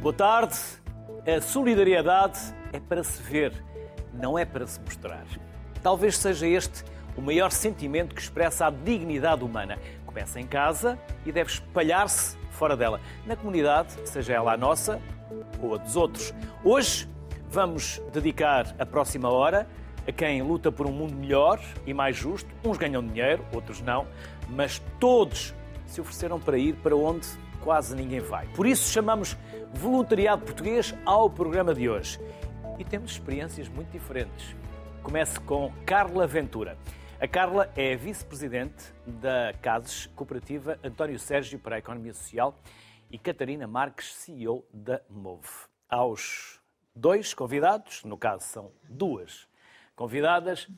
Boa tarde. A solidariedade é para se ver, não é para se mostrar. Talvez seja este o maior sentimento que expressa a dignidade humana. Começa em casa e deve espalhar-se fora dela, na comunidade, seja ela a nossa ou a dos outros. Hoje vamos dedicar a próxima hora a quem luta por um mundo melhor e mais justo. Uns ganham dinheiro, outros não, mas todos se ofereceram para ir para onde quase ninguém vai. Por isso chamamos Voluntariado Português ao programa de hoje. E temos experiências muito diferentes. Comece com Carla Ventura. A Carla é vice-presidente da CASES Cooperativa António Sérgio para a Economia Social e Catarina Marques, CEO da MOVE. Aos dois convidados, no caso são duas convidadas,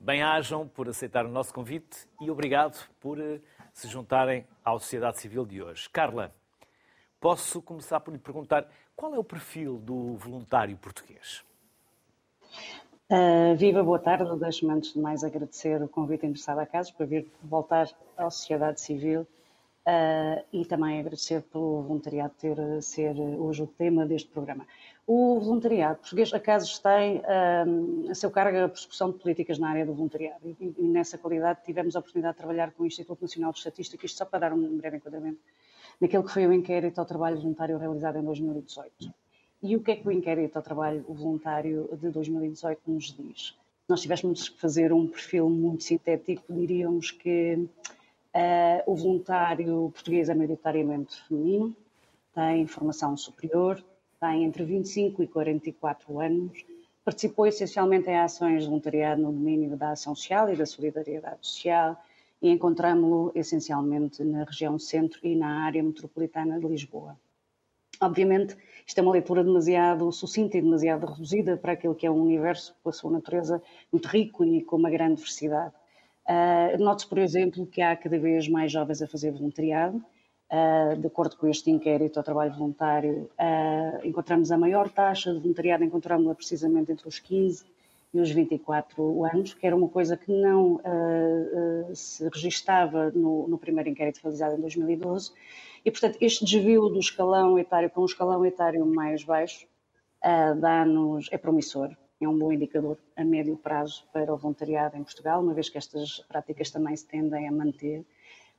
bem-ajam por aceitar o nosso convite e obrigado por eh, se juntarem à sociedade civil de hoje. Carla, posso começar por lhe perguntar qual é o perfil do voluntário português? Uh, viva, boa tarde. Deixo-me antes de mais agradecer o convite interessado a Casos para vir voltar à sociedade civil uh, e também agradecer pelo voluntariado ter ser hoje o tema deste programa. O voluntariado português, a tem uh, a seu cargo a persecução de políticas na área do voluntariado e, e, nessa qualidade tivemos a oportunidade de trabalhar com o Instituto Nacional de Estatística, isto só para dar um breve enquadramento, naquele que foi o inquérito ao trabalho voluntário realizado em 2018. E o que é que o inquérito ao trabalho voluntário de 2018 nos diz? Nós tivéssemos que fazer um perfil muito sintético, diríamos que uh, o voluntário português é maioritariamente feminino, tem formação superior, tem entre 25 e 44 anos, participou essencialmente em ações de voluntariado no domínio da ação social e da solidariedade social e encontramos-lo essencialmente na região centro e na área metropolitana de Lisboa. Obviamente, isto é uma leitura demasiado sucinta e demasiado reduzida para aquilo que é um universo com a sua natureza muito rico e com uma grande diversidade. Uh, Note-se, por exemplo, que há cada vez mais jovens a fazer voluntariado. Uh, de acordo com este inquérito ao trabalho voluntário, uh, encontramos a maior taxa de voluntariado, encontramos-la precisamente entre os 15 e os 24 anos, que era uma coisa que não uh, se registava no, no primeiro inquérito realizado em 2012 e, portanto, este desvio do escalão etário para um escalão etário mais baixo uh, dá-nos, é promissor, é um bom indicador a médio prazo para o voluntariado em Portugal, uma vez que estas práticas também se tendem a manter.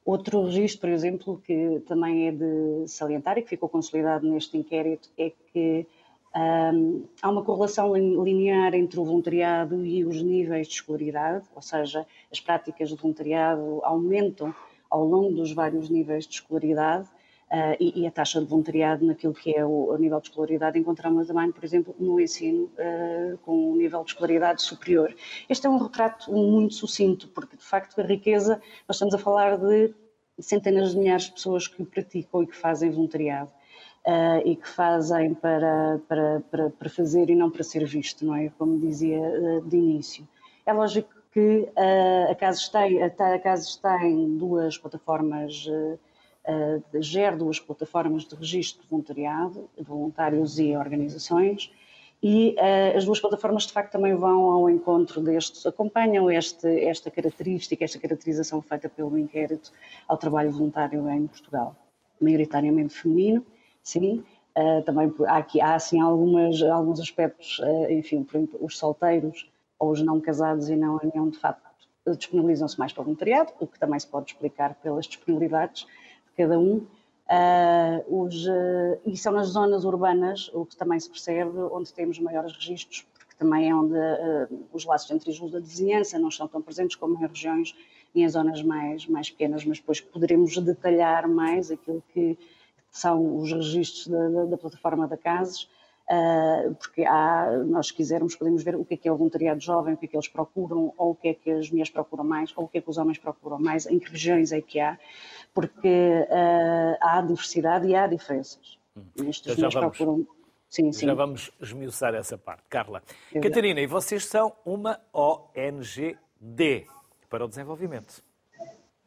Outro registro, por exemplo, que também é de salientar e que ficou consolidado neste inquérito é que um, há uma correlação linear entre o voluntariado e os níveis de escolaridade, ou seja, as práticas de voluntariado aumentam ao longo dos vários níveis de escolaridade uh, e, e, a taxa de voluntariado naquilo que é o, o nível de escolaridade encontramos também, por exemplo, no ensino uh, com um nível de escolaridade superior. Este é um retrato muito sucinto, porque de facto a riqueza, nós estamos a falar de centenas de milhares de pessoas que praticam e que fazem voluntariado. Uh, e que fazem para, para, para, para, fazer e não para ser visto, não é? Como dizia uh, de início. É lógico que uh, a Casos tem, a Casos tem duas plataformas, gera duas plataformas de registro de voluntariado, voluntários e organizações, e as duas plataformas de facto também vão ao encontro destes, acompanham este, esta característica, esta caracterização feita pelo inquérito ao trabalho voluntário em Portugal. Maioritariamente feminino, sim, uh, também há aqui há assim algumas, alguns aspectos, uh, enfim, por exemplo, os solteiros ou os não casados e não união, de facto, disponibilizam-se mais para o voluntariado, o que também se pode explicar pelas disponibilidades de cada um. Uh, os, e são nas zonas urbanas, o que também se percebe, onde temos maiores registros, porque também é onde os laços entre ajuda de vizinhança não estão tão presentes como em regiões e em zonas mais, mais pequenas, mas depois poderemos detalhar mais aquilo que são os registros da, da, da plataforma da CASES, Uh, porque há, nós quisermos podemos ver o que é que é o voluntariado jovem, o que é que eles procuram, ou o que é que as mulheres procuram mais, ou o que é que os homens procuram mais, em que regiões é que há, porque uh, há diversidade e há diferenças. Hum. Estes então já vamos, procuram... sim, sim. já vamos esmiuçar essa parte. Carla. Exato. Catarina, e vocês são uma ONGD para o desenvolvimento.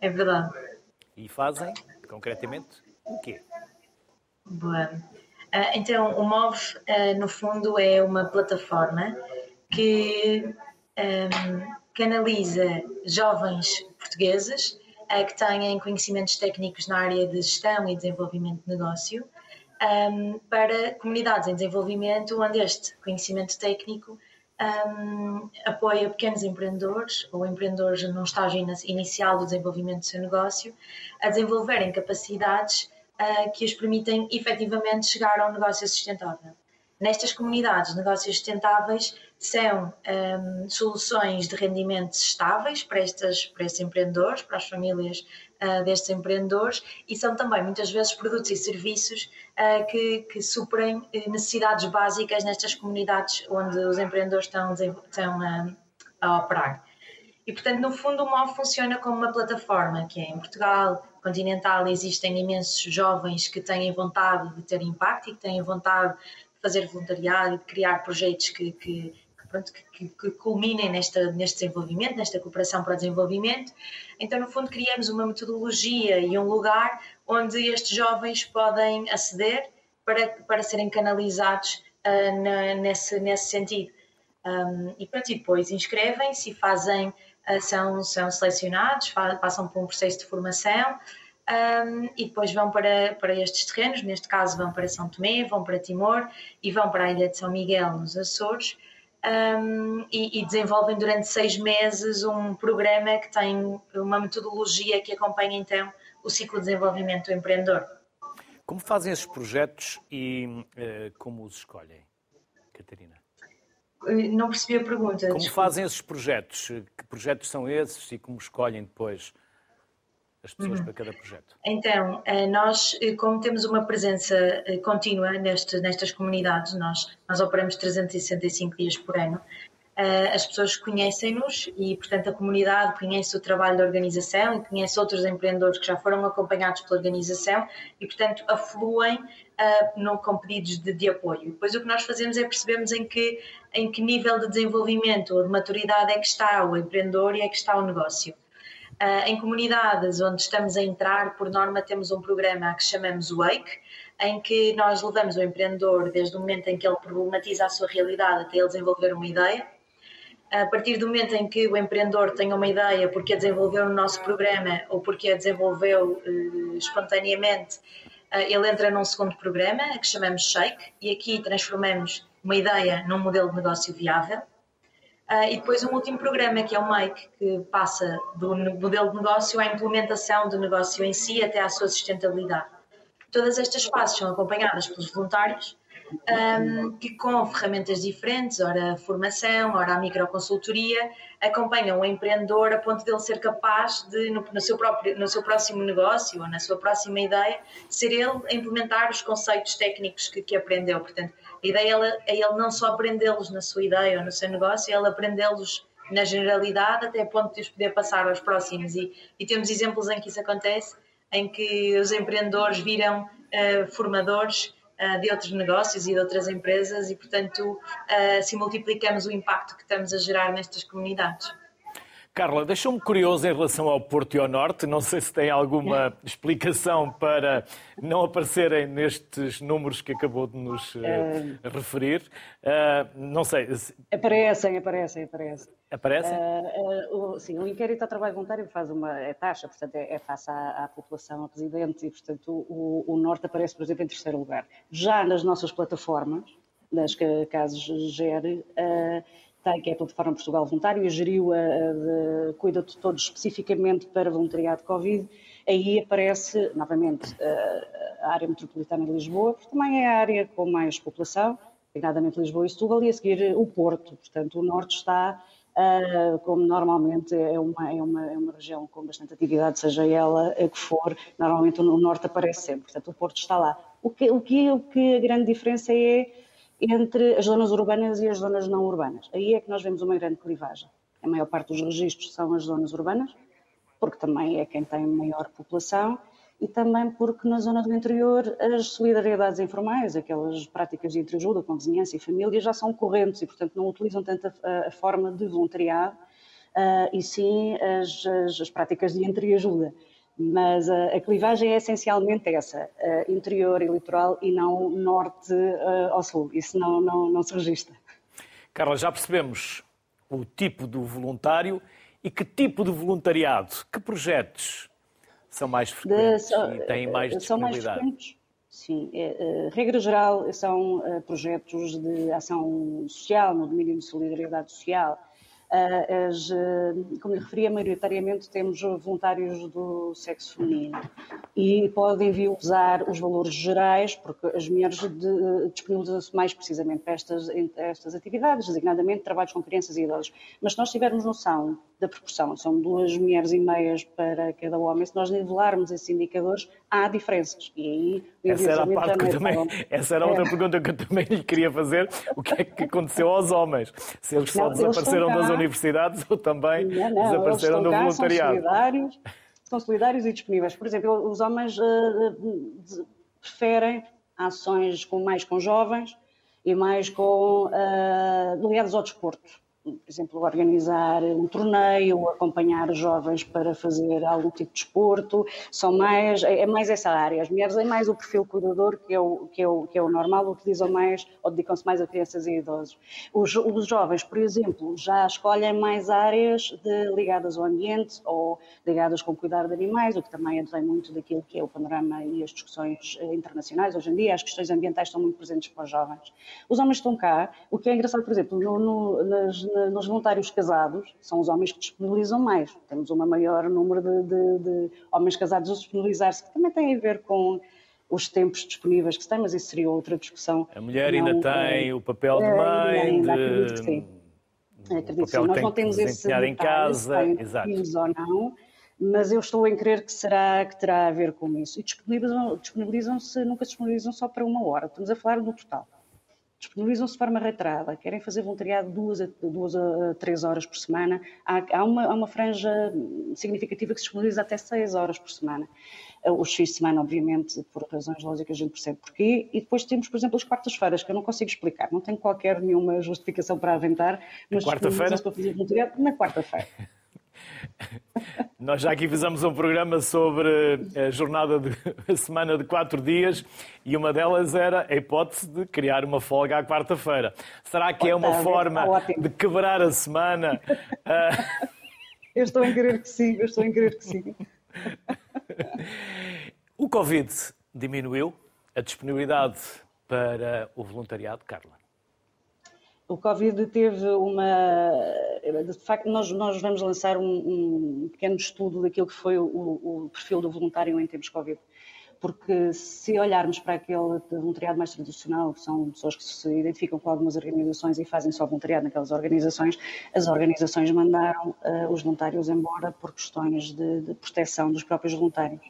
É verdade. E fazem, concretamente, o quê? Boa. Ah, então, o MOV, ah, no fundo, é uma plataforma que canaliza jovens portugueses ah, que têm conhecimentos técnicos na área de gestão e desenvolvimento de negócio para comunidades em desenvolvimento, onde este conhecimento técnico um, apoia pequenos empreendedores ou empreendedores num estágio inicial do desenvolvimento do seu negócio a desenvolverem capacidades que os permitem efetivamente chegar a um negócio sustentável. Nestas comunidades, negócios sustentáveis são um, soluções de rendimentos estáveis para, estas, para estes empreendedores, para as famílias uh, destes empreendedores e são também muitas vezes produtos e serviços uh, que, que suprem eh, necessidades básicas nestas comunidades onde os empreendedores estão, estão a operar. E, portanto, no fundo, o MOV funciona como uma plataforma que é em Portugal continental existem imensos jovens que têm vontade de ter impacto e que têm vontade de fazer voluntariado e de criar projetos que, que pronto, que, que, culminem nesta, neste desenvolvimento, nesta cooperação para o desenvolvimento. Então, no fundo, criamos uma metodologia e um lugar onde estes jovens podem aceder para, para serem canalizados uh, na, nesse, nesse sentido. Um, e pronto, e depois inscrevem-se e fazem, são, são selecionados, passam por um processo de formação um, e depois vão para, para estes terrenos, neste caso vão para São Tomé, vão para Timor e vão para a ilha de São Miguel, nos Açores, um, e, e, desenvolvem durante seis meses um programa que tem uma metodologia que acompanha então o ciclo de desenvolvimento do empreendedor. Como fazem esses projetos e uh, como os escolhem? Não percebi a pergunta. Como desculpa. fazem esses projetos? Que projetos são esses e como escolhem depois as pessoas uhum. para cada projeto? Então, eh, nós, eh, como temos uma presença eh, contínua nestas comunidades, nós, nós operamos 365 dias por ano, as pessoas conhecem-nos e, portanto, a comunidade conhece o trabalho da organização e conhece outros empreendedores que já foram acompanhados pela organização e, portanto, afluem uh, com pedidos de, de, apoio. Depois, o que nós fazemos é percebermos em que, em que nível de desenvolvimento ou de maturidade é que está o empreendedor e é que está o negócio. Uh, em comunidades onde estamos a entrar, por norma, temos um programa que chamamos Wake, em que nós levamos o empreendedor desde o momento em que ele problematiza a sua realidade até ele desenvolver uma ideia. A partir do momento em que o empreendedor tem uma ideia porque a desenvolveu no nosso programa ou porque a desenvolveu uh, espontaneamente, uh, ele entra num segundo programa, que chamamos Shake, e aqui transformamos uma ideia num modelo de negócio viável. Uh, e depois um último programa, que é o MAIC, que passa do modelo de negócio à implementação do negócio em si até à sua sustentabilidade. Todas estas fases são acompanhadas pelos voluntários, um, que com ferramentas diferentes, ora a formação, ora a microconsultoria, acompanham o empreendedor a ponto dele ser capaz de, no, no, seu próprio, no seu próximo negócio ou na sua próxima ideia, ser ele a implementar os conceitos técnicos que, que aprendeu. Portanto, a ideia é ele não só aprendê-los na sua ideia ou no seu negócio, é ele aprendê-los na generalidade até a ponto de os poder passar aos próximos. E, e temos exemplos em que isso acontece, em que os empreendedores viram uh, formadores de outros negócios e de outras empresas e, portanto, uh, assim multiplicamos o impacto que estamos a gerar nestas comunidades. Carla, deixou-me curioso em relação ao Porto e ao Norte. Não sei se tem alguma explicação para não aparecerem nestes números que acabou de nos uh, referir. Uh, não sei. Aparecem, aparecem, aparecem. Aparecem? Uh, sim, o inquérito ao trabalho voluntário faz uma é taxa, portanto, é, é face à, à população residente e, portanto, o, o, Norte aparece, por exemplo, em terceiro lugar. Já nas nossas plataformas, nas que a Casos gere, tem, que é a Plataforma Portugal Voluntário, e geriu a, a, a cuida de todos especificamente para voluntariado de Covid. Aí aparece, novamente, a, a área metropolitana de Lisboa, porque também é a área com mais população, designadamente Lisboa e Setúbal, e a seguir o Porto. Portanto, o Norte está, uh, como normalmente é uma, é, uma, é uma região com bastante atividade, seja ela a que for, normalmente o Norte aparece sempre. Portanto, o Porto está lá. O que, o que, o que a grande diferença é entre as zonas urbanas e as zonas não urbanas. Aí é que nós vemos uma grande clivagem. A maior parte dos registros são as zonas urbanas, porque também é quem tem maior população e também porque na zona do interior as solidariedades informais, aquelas práticas de entreajuda com vizinhança e família, já são correntes e, portanto, não utilizam tanto a, a forma de voluntariado uh, e sim as, as, as práticas de entreajuda. Mas a, a, clivagem é essencialmente essa, uh, interior e litoral e não norte uh, ao sul. Isso não, não, não se registra. Carla, já percebemos o tipo do voluntário e que tipo de voluntariado, que projetos são mais frequentes de, e têm mais disponibilidade? São mais Sim, é, regra geral são projetos de ação social, no domínio de solidariedade social, as, como lhe referi, maioritariamente temos voluntários do sexo feminino e podem vir usar os valores gerais, porque as mulheres de, disponibilizam-se mais precisamente para estas, estas atividades, designadamente trabalhos com crianças e idosos. Mas se nós tivermos noção da proporção, são duas mulheres e meias para cada homem, se nós nivelarmos esses indicadores, há diferenças. E aí, essa era a parte que eu também, essa era outra é. pergunta que eu também lhe queria fazer. O que é que aconteceu aos homens? Se eles só não, desapareceram eles das universidades ou também não, não, desapareceram do cá, voluntariado? São solidários, são solidários e disponíveis. Por exemplo, os homens uh, preferem ações com, mais com jovens e mais com uh, ligadas ao desporto por exemplo, organizar um torneio, acompanhar jovens para fazer algum tipo de desporto, são mais, é, é mais essa área. As mulheres é mais o perfil cuidador, que é o, que é o, que é o normal, utilizam mais ou dedicam-se mais a crianças e idosos. Os, os jovens, por exemplo, já escolhem mais áreas de, ligadas ao ambiente ou ligadas com cuidar de animais, o que também advém muito daquilo que é o panorama e as discussões eh, internacionais. Hoje em dia, as questões ambientais estão muito presentes para os jovens. Os homens estão cá, o que é engraçado, por exemplo, no, no, nas nos voluntários casados, são os homens que disponibilizam mais. Temos um maior número de, de, de homens casados a disponibilizar-se, que também tem a ver com os tempos disponíveis que se têm, mas isso seria outra discussão. A mulher não, ainda tem é, o papel de mãe, ainda, de... acredito que sim. Acredito que sim. Nós não temos esse detalhe, em casa, exato. ou não, mas eu estou em crer que será que terá a ver com isso. E disponibilizam-se, disponibilizam nunca se disponibilizam só para uma hora, estamos a falar do total disponibilizam-se de forma reiterada, querem fazer voluntariado duas a, duas a três horas por semana, há, há, uma, há uma franja significativa que se disponibiliza até seis horas por semana. Os fins de semana, obviamente, por razões lógicas, a gente percebe porquê. E depois temos, por exemplo, as quartas-feiras, que eu não consigo explicar, não tenho qualquer nenhuma justificação para aventar, mas quarta-feira para fazer voluntariado na quarta-feira. Nós já aqui fizemos um programa sobre a jornada de a semana de quatro dias e uma delas era a hipótese de criar uma folga à quarta-feira. Será que é uma forma de quebrar a semana? Eu estou em querer que sim, eu estou em querer que sim. O Covid diminuiu a disponibilidade para o voluntariado, Carla? O Covid teve uma. De facto, nós, nós vamos lançar um, um pequeno estudo daquilo que foi o, o, perfil do voluntário em tempos Covid. Porque se olharmos para aquele voluntariado mais tradicional, que são pessoas que se identificam com algumas organizações e fazem só voluntariado naquelas organizações, as organizações mandaram uh, os voluntários embora por questões de, de proteção dos próprios voluntários.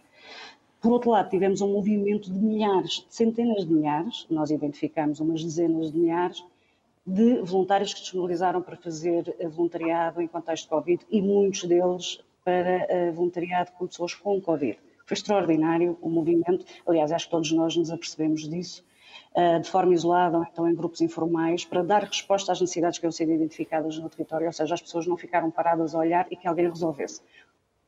Por outro lado, tivemos um movimento de milhares, de centenas de milhares, nós identificamos umas dezenas de milhares, de voluntários que disponibilizaram para fazer voluntariado em contexto de Covid e muitos deles para eh, voluntariado com pessoas com Covid. Foi extraordinário o movimento, aliás, acho que todos nós nos apercebemos disso, eh, de forma isolada ou então em grupos informais, para dar resposta às necessidades que iam ser identificadas no território, ou seja, as pessoas não ficaram paradas a olhar e que alguém resolvesse.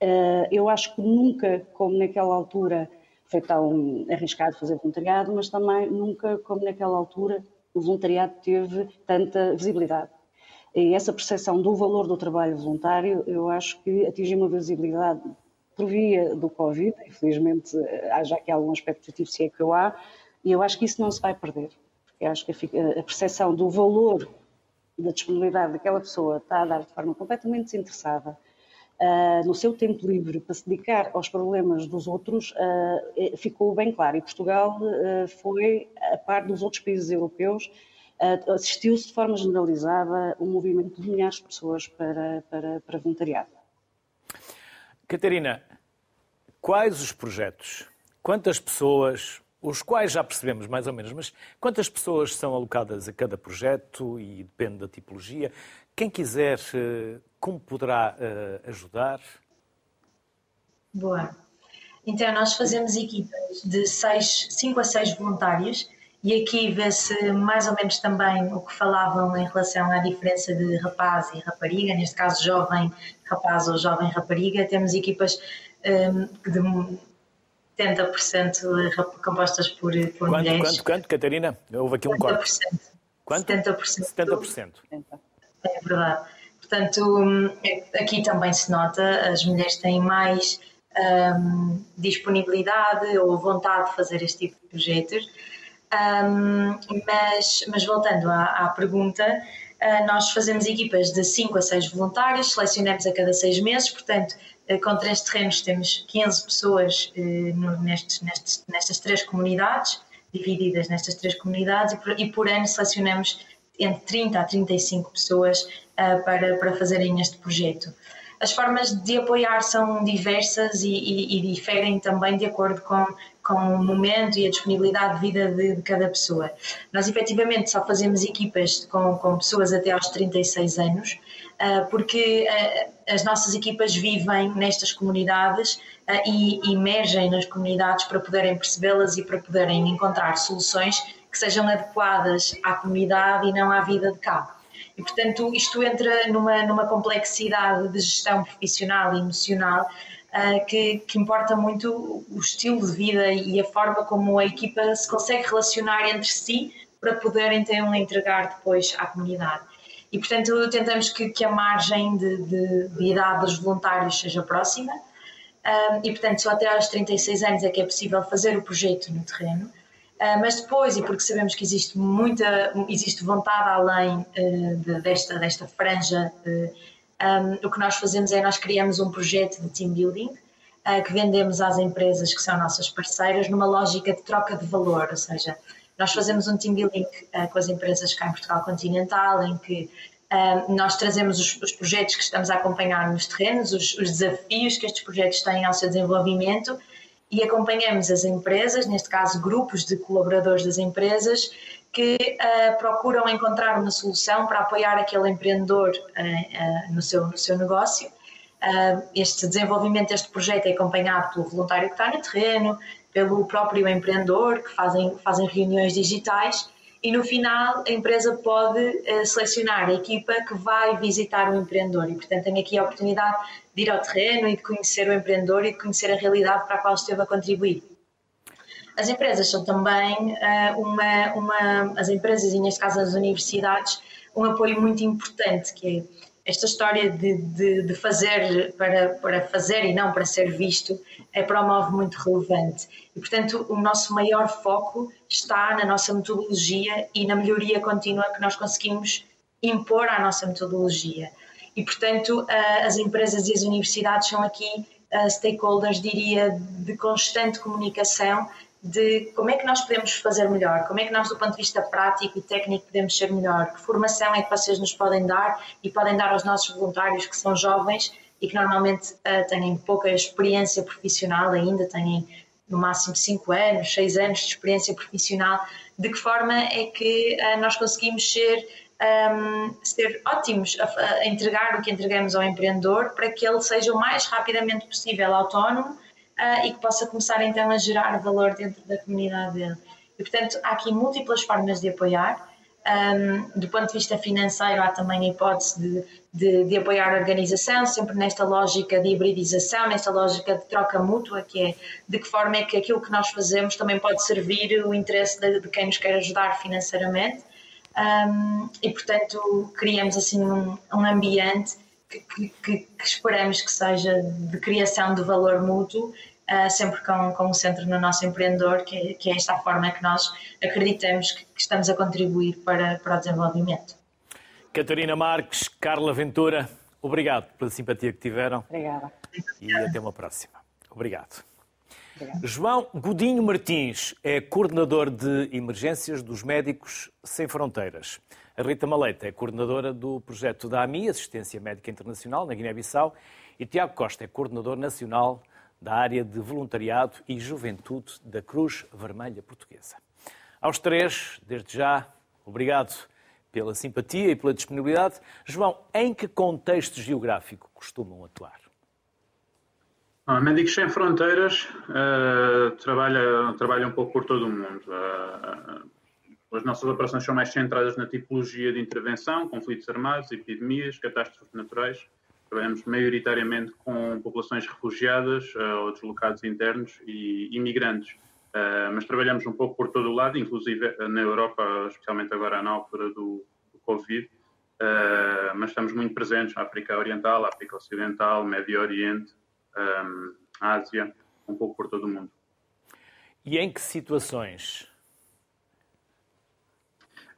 Eh, eu acho que nunca, como naquela altura, foi tão arriscado fazer voluntariado, mas também nunca, como naquela altura, o voluntariado teve tanta visibilidade. E essa percepção do valor do trabalho voluntário, eu acho que atingiu uma visibilidade por via do Covid, infelizmente há já aqui algum aspecto positivo, se é que eu há, e eu acho que isso não se vai perder. Porque acho que a percepção do valor da disponibilidade daquela pessoa está a dar de forma completamente desinteressada no seu tempo livre para se dedicar aos problemas dos outros, uh, ficou bem claro. E Portugal uh, foi, a par dos outros países europeus, assistiu-se de forma generalizada um movimento de milhares de pessoas para, para, para voluntariado. Catarina, quais os projetos? Quantas pessoas os quais já percebemos mais ou menos, mas quantas pessoas são alocadas a cada projeto e depende da tipologia? Quem quiser, eh, como poderá eh, ajudar? Boa. Então, nós fazemos equipas de 5 a 6 voluntários e aqui vê-se mais ou menos também o que falavam em relação à diferença de rapaz e rapariga, neste caso jovem rapaz ou jovem rapariga. Temos equipas um, de 70% compostas por, por quanto, mulheres. Quanto, quanto, Catarina? Houve aqui um corte. Quanto? 70%. 70%. É verdade. Portanto, hum, é, aqui também se nota, as mulheres têm mais um, disponibilidade ou vontade de fazer este tipo de projetos. Um, mas, mas voltando à, à pergunta, uh, nós fazemos equipas de 5 a 6 voluntários, selecionamos a cada 6 meses, portanto, uh, com três terrenos temos 15 pessoas uh, nestes, nestes, nestas três comunidades, divididas nestas três comunidades, e por, e por ano selecionamos entre 30 a 35 pessoas para, para fazerem este projeto. As formas de apoiar são diversas e, e, e diferem também de acordo com, com o momento e a disponibilidade de vida de, de, cada pessoa. Nós, efetivamente, só fazemos equipas com, com pessoas até aos 36 anos, uh, porque uh, as nossas equipas vivem nestas comunidades uh, e emergem nas comunidades para poderem percebê-las e para poderem encontrar soluções que sejam adequadas à comunidade e não à vida de cá. E, portanto, isto entra numa, numa complexidade de gestão profissional e emocional uh, que, que, importa muito o estilo de vida e a forma como a equipa se consegue relacionar entre si para poder então entregar depois à comunidade. E, portanto, tentamos que, que a margem de, de, de, idade dos voluntários seja próxima. Uh, e, portanto, só até aos 36 anos é que é possível fazer o projeto no terreno. Uh, mas depois, e porque sabemos que existe muita, existe vontade além de, desta, desta franja, um, o que nós fazemos é nós criamos um projeto de team building que vendemos às empresas que são nossas parceiras numa lógica de troca de valor, ou seja, nós fazemos um team building com as empresas cá em Portugal continental, em que nós trazemos os, os, projetos que estamos a acompanhar nos terrenos, os, os desafios que estes projetos têm ao seu desenvolvimento e acompanhamos as empresas, neste caso grupos de colaboradores das empresas, que uh, procuram encontrar uma solução para apoiar aquele empreendedor uh, uh, no, seu, no seu negócio. este desenvolvimento deste projeto é acompanhado pelo voluntário que está no terreno, pelo próprio empreendedor, que fazem, fazem reuniões digitais e no final a empresa pode uh, selecionar a equipa que vai visitar o empreendedor e portanto tem aqui a oportunidade de ir ao terreno e de conhecer o empreendedor e de conhecer a realidade para a qual esteve a contribuir. As empresas são também uh, uma, uma, as empresas e neste caso as universidades, um apoio muito importante que é esta história de, de, de, fazer para, para fazer e não para ser visto é promove muito relevante. E, portanto, o nosso maior foco está na nossa metodologia e na melhoria contínua que nós conseguimos impor à nossa metodologia. E, portanto, as empresas e as universidades são aqui stakeholders, diria, de constante comunicação de como é que nós podemos fazer melhor, como é que nós, do ponto de vista prático e técnico, podemos ser melhor, que formação é que vocês nos podem dar e podem dar aos nossos voluntários que são jovens e que normalmente uh, têm pouca experiência profissional ainda, têm no máximo 5 anos, 6 anos de experiência profissional, de que forma é que uh, nós conseguimos ser, um, ser ótimos a, a entregar o que entregamos ao empreendedor para que ele seja o mais rapidamente possível autónomo uh, e que possa começar então a gerar valor dentro da comunidade dele. E, portanto, há aqui múltiplas formas de apoiar. Um, do ponto de vista financeiro, há também a hipótese de, de, de, apoiar a organização, sempre nesta lógica de hibridização, nesta lógica de troca mútua, que é de que forma é que aquilo que nós fazemos também pode servir o interesse de, de quem nos quer ajudar financeiramente. Um, e, portanto, criamos assim um, um ambiente que, que, que, esperamos que seja de criação de valor mútuo, uh, sempre com, com o centro no nosso empreendedor, que é, que é esta a forma que nós acreditamos que, que estamos a contribuir para, para o desenvolvimento. Catarina Marques, Carla Ventura, obrigado pela simpatia que tiveram. Obrigada. E até uma próxima. Obrigado. Obrigado. João Godinho Martins é coordenador de emergências dos Médicos Sem Fronteiras. A Rita Maleta é coordenadora do projeto da AMI, Assistência Médica Internacional, na Guiné-Bissau, e Tiago Costa é coordenador nacional da área de voluntariado e juventude da Cruz Vermelha Portuguesa. Aos três, desde já, obrigado pela simpatia e pela disponibilidade. João, em que contexto geográfico costumam atuar? Ah, Médicos Sem Fronteiras uh, trabalha, trabalha um pouco por todo o mundo. Uh, as nossas operações são mais centradas na tipologia de intervenção, conflitos armados, epidemias, catástrofes naturais. Trabalhamos maioritariamente com populações refugiadas uh, ou deslocados internos e imigrantes. Uh, mas trabalhamos um pouco por todo o lado, inclusive eh, na Europa, especialmente agora na altura do, do Covid. Uh, mas estamos muito presentes na África Oriental, África Ocidental, Médio Oriente, um, Ásia, um pouco por todo o mundo. E em que situações?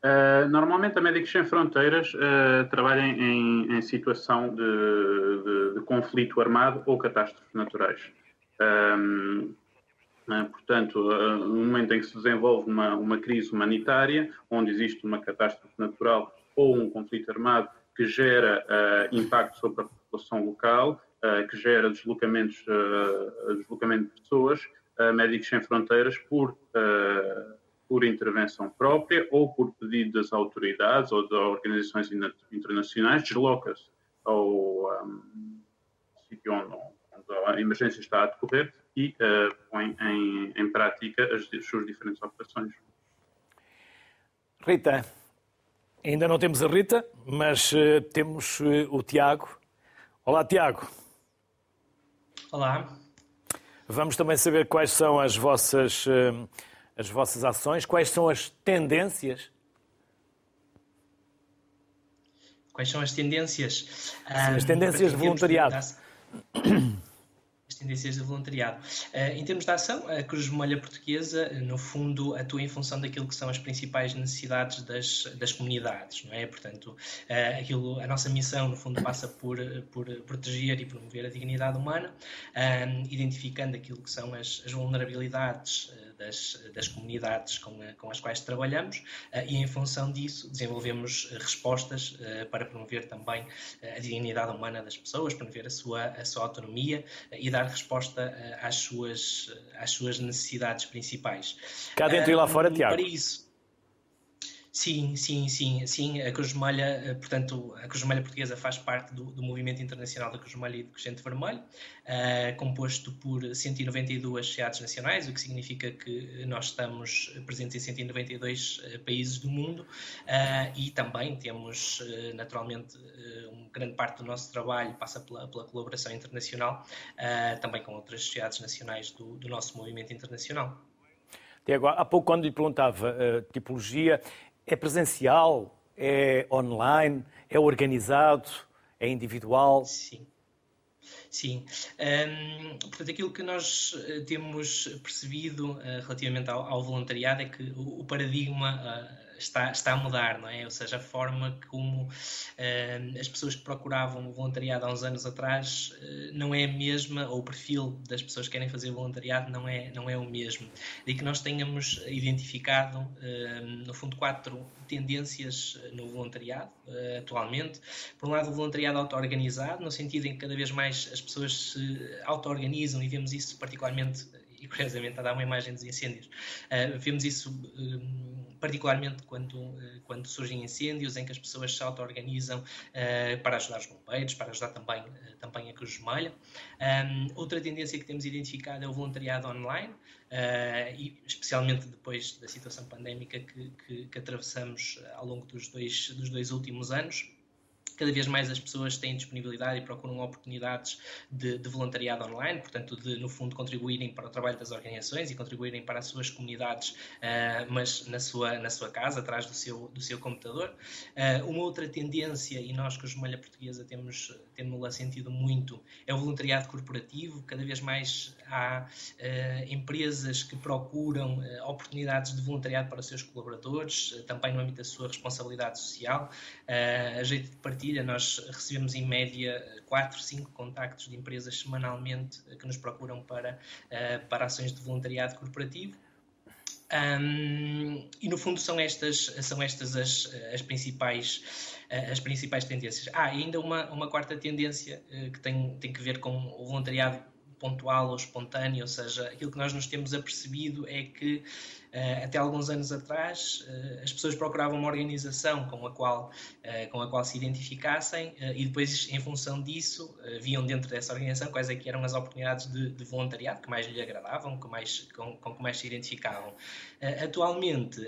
Uh, normalmente a Médicos Sem Fronteiras uh, trabalha em, em situação de, de, de, conflito armado ou catástrofes naturais. Um, uh, portanto, no momento em que se desenvolve uma, uma crise humanitária, onde existe uma catástrofe natural ou um conflito armado que gera impacto sobre a população local, que gera deslocamentos, deslocamento de pessoas, Médicos Sem Fronteiras, por por intervenção própria ou por pedido das autoridades ou de organizações internacionais, desloca-se ao um, sítio onde, onde, a emergência está a decorrer e uh, põe em, em prática as, as suas diferentes operações. Rita, ainda não temos a Rita, mas uh, temos uh, o Tiago. Olá, Tiago. Olá. Vamos também saber quais são as vossas uh, as vossas ações? Quais são as tendências? Quais são as tendências? Sim, as tendências de voluntariado. as tendências de voluntariado. Uh, em termos de ação, a Cruz Vermelha Portuguesa, no fundo, atua em função daquilo que são as principais necessidades das, das comunidades, não é? Portanto, uh, aquilo, a nossa missão, no fundo, passa por, por proteger e promover a dignidade humana, identificando aquilo que são as, as vulnerabilidades das, das comunidades com, com, as quais trabalhamos e, em função disso, desenvolvemos respostas para promover também a dignidade humana das pessoas, promover a sua, a sua autonomia e dar resposta uh, às, suas, às suas necessidades principais. Cá dentro e lá fora, Tiago. Para isso, Sim, sim, sim, sim. A Cruz Vermelha, eh, portanto, a Cruz Vermelha Portuguesa faz parte do, do movimento internacional da Cruz Vermelha e do Crescente Vermelho, uh, composto por 192 sociedades nacionais, o que significa que nós estamos presentes em 192 países do mundo uh, e também temos, uh, naturalmente, uma grande parte do nosso trabalho passa pela, pela colaboração internacional, também com outras sociedades nacionais do, do nosso movimento internacional. Tiago, há pouco quando lhe perguntava uh, tipologia, é presencial? É online? É organizado? É individual? Sim. Sim. Um, portanto, aquilo que nós eh, temos percebido uh, relativamente ao, ao, voluntariado é que o, o paradigma uh, está, está a mudar, não é? Ou seja, a forma como uh, as pessoas que procuravam voluntariado há uns anos atrás uh, não é a mesma, ou o perfil das pessoas que querem fazer voluntariado não é, não é o mesmo. E que nós tenhamos identificado, uh, no fundo, quatro tendências no voluntariado atualmente. Por um lado, o voluntariado auto-organizado, no sentido em que cada vez mais as pessoas se auto-organizam e vemos isso particularmente e curiosamente a dar uma imagem dos incêndios. Uh, vemos isso um, particularmente quando, uh, quando surgem incêndios, em que as pessoas se auto-organizam uh, para ajudar os bombeiros, para ajudar também, também a Cruz Vermelha. Um, outra tendência que temos identificado é o voluntariado online, e especialmente depois da situação pandémica que, que, que atravessamos ao longo dos dois, dos dois últimos anos cada vez mais as pessoas têm disponibilidade e procuram oportunidades de, de, voluntariado online, portanto, de no fundo contribuírem para o trabalho das organizações e contribuírem para as suas comunidades, uh, mas na sua, na sua casa, atrás do seu, do seu computador. Uh, uma outra tendência, e nós com a Jumelha Portuguesa temos, temos sentido muito, é o voluntariado corporativo. Cada vez mais há uh, empresas que procuram oportunidades de voluntariado para os seus colaboradores, também no âmbito da sua responsabilidade social. a jeito de partilha partilha, nós recebemos em média 4, 5 contactos de empresas semanalmente que nos procuram para, eh, para ações de voluntariado corporativo. Um, e no fundo são estas, são estas as, as, principais, eh, as principais tendências. Ah, e ainda uma, uma quarta tendência que tem, tem que ver com o voluntariado pontual ou espontâneo, ou seja, aquilo que nós nos temos apercebido é que até alguns anos atrás, uh, as pessoas procuravam uma organização com a qual, uh, com a qual se identificassem e depois, em função disso, viam dentro dessa organização quais é que eram as oportunidades de, de voluntariado que mais lhe agradavam, que mais, com, com que mais se identificavam. atualmente,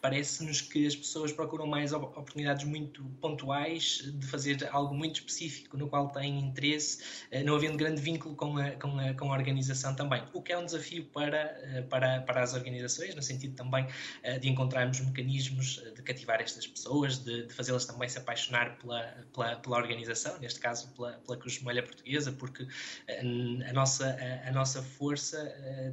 parece-nos que as pessoas procuram mais oportunidades muito pontuais de fazer algo muito específico no qual têm interesse, não havendo grande vínculo com a, com a, com a organização também, o que é um desafio para, para, para as organizações, no sentido também uh, de encontrarmos mecanismos de cativar estas pessoas, de, de fazê-las também se apaixonar pela, pela, pela, organização, neste caso pela, pela Cruz Vermelha Portuguesa, porque uh, a, nossa, a, a nossa força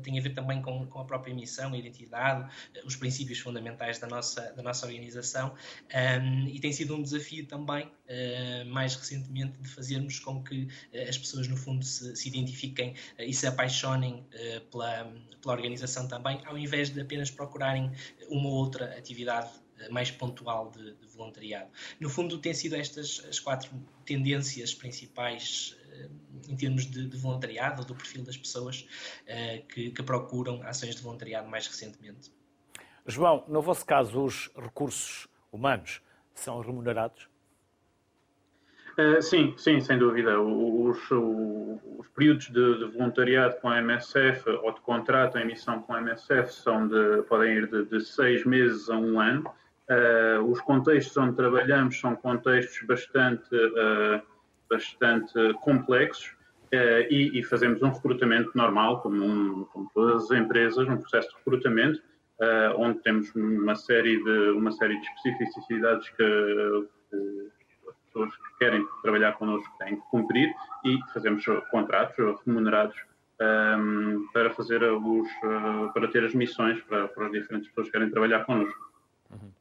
tem a ver também com, com a própria missão, a identidade, os princípios fundamentais da nossa, da nossa organização um, e tem sido um desafio também, mais recentemente, de fazermos com que as pessoas, no fundo, se, se identifiquem e se apaixonem pela, pela organização também, ao invés de apenas procurarem uma ou outra atividade eh, mais pontual de, de, voluntariado. No fundo, têm sido estas as quatro tendências principais eh, em termos de, de voluntariado, do perfil das pessoas uh, que, que, procuram ações de voluntariado mais recentemente. João, no vosso caso, os recursos humanos são remunerados? Uh, sim, sim, sem dúvida. Os, os, os períodos de, de, voluntariado com a MSF ou de contrato em missão com a MSF são de, podem ir de, de seis meses a um ano. Uh, os contextos onde trabalhamos são contextos bastante, uh, bastante complexos e, e, fazemos um recrutamento normal, como, um, como, todas as empresas, um processo de recrutamento, onde temos uma série de, uma série de especificidades que, que pessoas que querem trabalhar connosco têm que cumprir e fazemos contratos remunerados um, para fazer os, uh, para ter as missões para, para, as diferentes pessoas que querem trabalhar connosco. Uhum.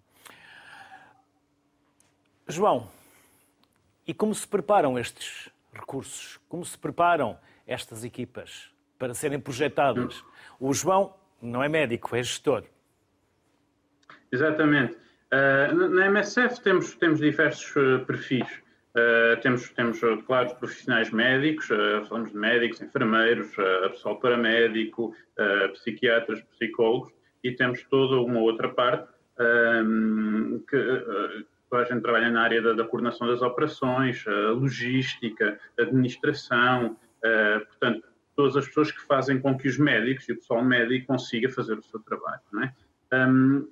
João, e como se preparam estes recursos? Como se preparam estas equipas para serem projetadas? Uhum. O João não é médico, é gestor. Exatamente. Uh, na MSF temos, temos diversos uh, perfis. Uh, temos, temos, claro, os profissionais médicos, falamos de médicos, enfermeiros, pessoal paramédico, psiquiatras, psicólogos, e temos toda uma outra parte um, que a gente trabalha na área da, da coordenação das operações, logística, administração, portanto, todas as pessoas que fazem com que os médicos e o pessoal médico consiga fazer o seu trabalho. Não é? Um,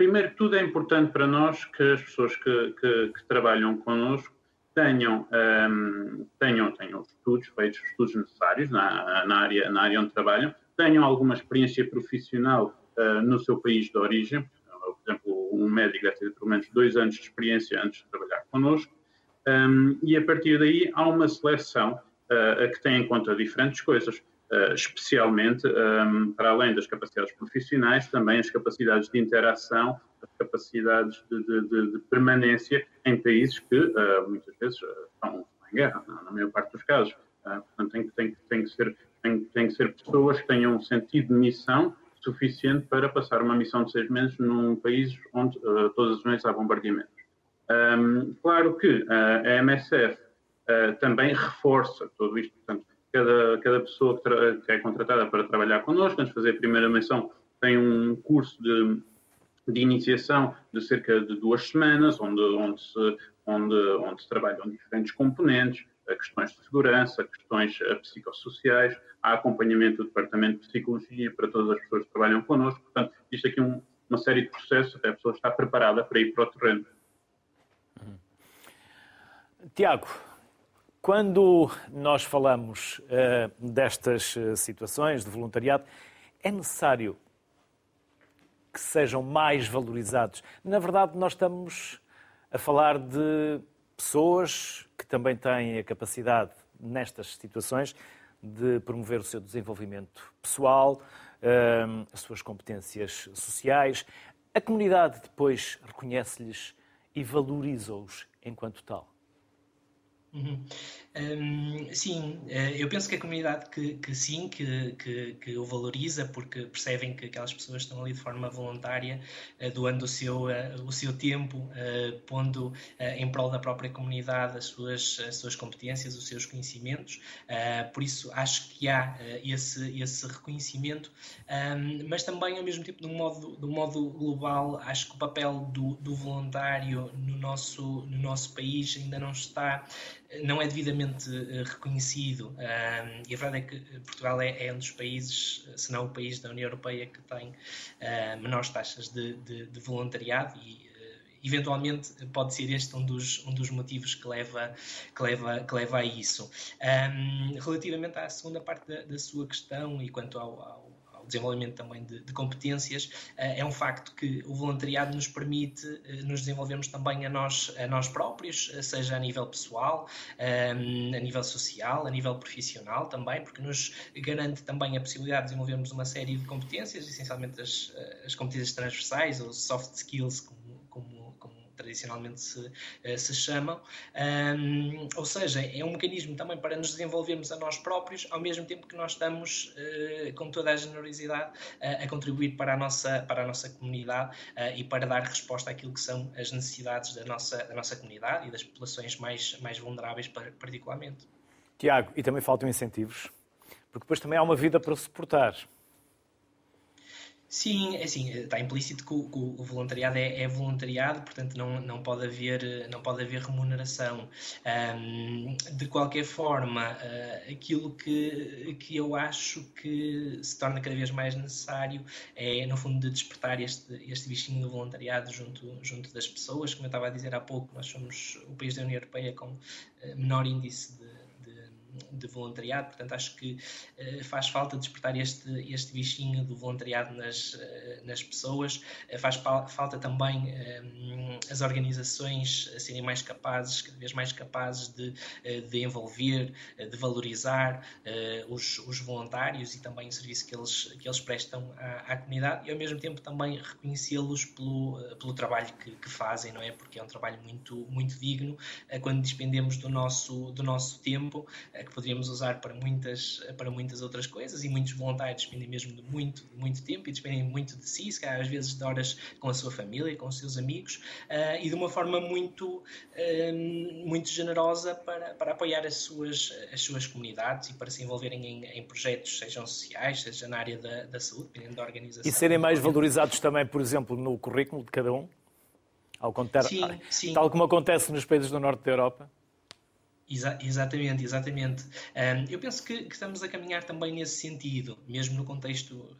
primeiro tudo é importante para nós que as pessoas que, que, que trabalham connosco tenham, um, tenham, tenham estudos, feitos estudos necessários na, na, área, na área onde trabalham, tenham alguma experiência profissional uh, no seu país de origem, por exemplo, um médico deve ter pelo menos dois anos de experiência antes de trabalhar connosco, um, e a partir daí há uma seleção uh, que tem em conta diferentes coisas. Uh, especialmente ehm, para além das capacidades profissionais, também as capacidades de interação, as capacidades de, de, de, permanência em países que uh, muitas vezes uh, estão em guerra, na, maior parte dos casos. portanto, tem, tem, tem, que ser, tem, tem que ser pessoas que tenham um sentido de missão suficiente para passar uma missão de seis meses num país onde todas as noites há bombardeamentos. Um, ehm, claro que a MSF também reforça tudo isto, portanto, cada, cada pessoa que, que, é contratada para trabalhar connosco, antes de fazer a primeira missão, tem um curso de, de iniciação de cerca de duas semanas, onde, onde, se, onde, onde se trabalham diferentes componentes, questões de segurança, questões eh, psicossociais, há acompanhamento do Departamento de Psicologia para todas as pessoas que trabalham connosco. Portanto, isto aqui é um, uma série de processos até a pessoa estar preparada para ir para o terreno. Tiago, quando nós falamos uh, destas uh, situações de voluntariado, é necessário que sejam mais valorizados. Na verdade, nós estamos a falar de pessoas que também têm a capacidade, nestas situações, de promover o seu desenvolvimento pessoal, uh, as suas competências sociais. A comunidade depois reconhece-lhes e valoriza-os enquanto tal. Uhum. Um, sim, eh, eu penso que a comunidade que, que sim, que, que, que, o valoriza, porque percebem que aquelas pessoas estão ali de forma voluntária, uh, doando o seu, uh, o seu tempo, pondo em prol da própria comunidade as suas, as suas competências, os seus conhecimentos. por isso, acho que há esse, esse reconhecimento, um, mas também, ao mesmo tempo, de um modo, de um modo global, acho que o papel do, do voluntário no nosso, no nosso país ainda não está não é devidamente eh, reconhecido. e a verdade é que Portugal é, é, um dos países, se não o país da União Europeia, que tem uh, menores taxas de, de, de voluntariado e uh, eventualmente pode ser este um dos, um dos motivos que leva, que leva, que leva a isso. Relativamente à segunda parte da, da, sua questão e quanto ao, ao desenvolvimento também de, de competências. é um facto que o voluntariado nos permite nos desenvolvermos também a nós, a nós próprios, seja a nível pessoal, a nível social, a nível profissional também, porque nos garante também a possibilidade de desenvolvermos uma série de competências, essencialmente as, as competências transversais ou soft skills, como tradicionalmente se, eh, se chamam, um, ou seja, é um mecanismo também para nos desenvolvermos a nós próprios, ao mesmo tempo que nós estamos, uh, com toda a generosidade, uh, a contribuir para a nossa, para a nossa comunidade uh, e para dar resposta àquilo que são as necessidades da nossa, da nossa comunidade e das populações mais, mais vulneráveis, particularmente. Tiago, e também faltam incentivos, porque depois também há uma vida para suportar. Sim, é assim, está implícito que o, que o voluntariado é, é, voluntariado, portanto não, não, pode, haver, não pode haver remuneração. Um, de qualquer forma, uh, aquilo que, que eu acho que se torna cada vez mais necessário é, no fundo, de despertar este, este bichinho do voluntariado junto, junto das pessoas. Como eu estava a dizer há pouco, nós somos o país da União Europeia com menor índice de de voluntariado, portanto acho que uh, faz falta despertar este, este bichinho do voluntariado nas, uh, nas pessoas, uh, faz falta também as organizações serem mais capazes, cada vez mais capazes de, de envolver, de valorizar os, os, voluntários e também o serviço que eles, que eles prestam à, à comunidade e ao mesmo tempo também reconhecê-los pelo, pelo trabalho que, que, fazem, não é? Porque é um trabalho muito, muito digno quando despendemos do nosso, do nosso tempo, que poderíamos usar para muitas, para muitas outras coisas e muitos voluntários despendem mesmo de muito, de muito tempo e despendem muito de si, se calhar às vezes de horas com a sua família, com os seus amigos uh, e de uma forma muito, uh, muito generosa para, para apoiar as suas, as suas comunidades e para se envolverem em, em projetos, sejam sociais, seja na área da, da saúde, dependendo da organização. E serem mais valorizados também, por exemplo, no currículo de cada um? Ao contar, sim, sim. Tal como acontece nos países do norte da Europa? Exa exatamente, exatamente. Um, eu penso que, que, estamos a caminhar também nesse sentido, mesmo no contexto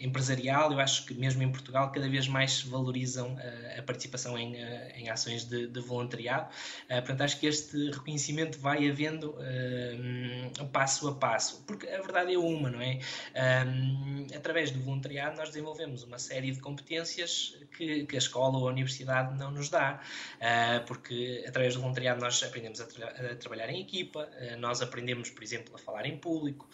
empresarial, eu acho que mesmo em Portugal cada vez mais valorizam a, a participação em, em ações de, de voluntariado. Uh, portanto, acho que este reconhecimento vai havendo uh, passo a passo, porque a verdade é uma, não é? Através do voluntariado nós desenvolvemos uma série de competências que, que a escola ou a universidade não nos dá, uh, porque através do voluntariado nós aprendemos a, tra a trabalhar em equipa, nós aprendemos, por exemplo, a falar em público,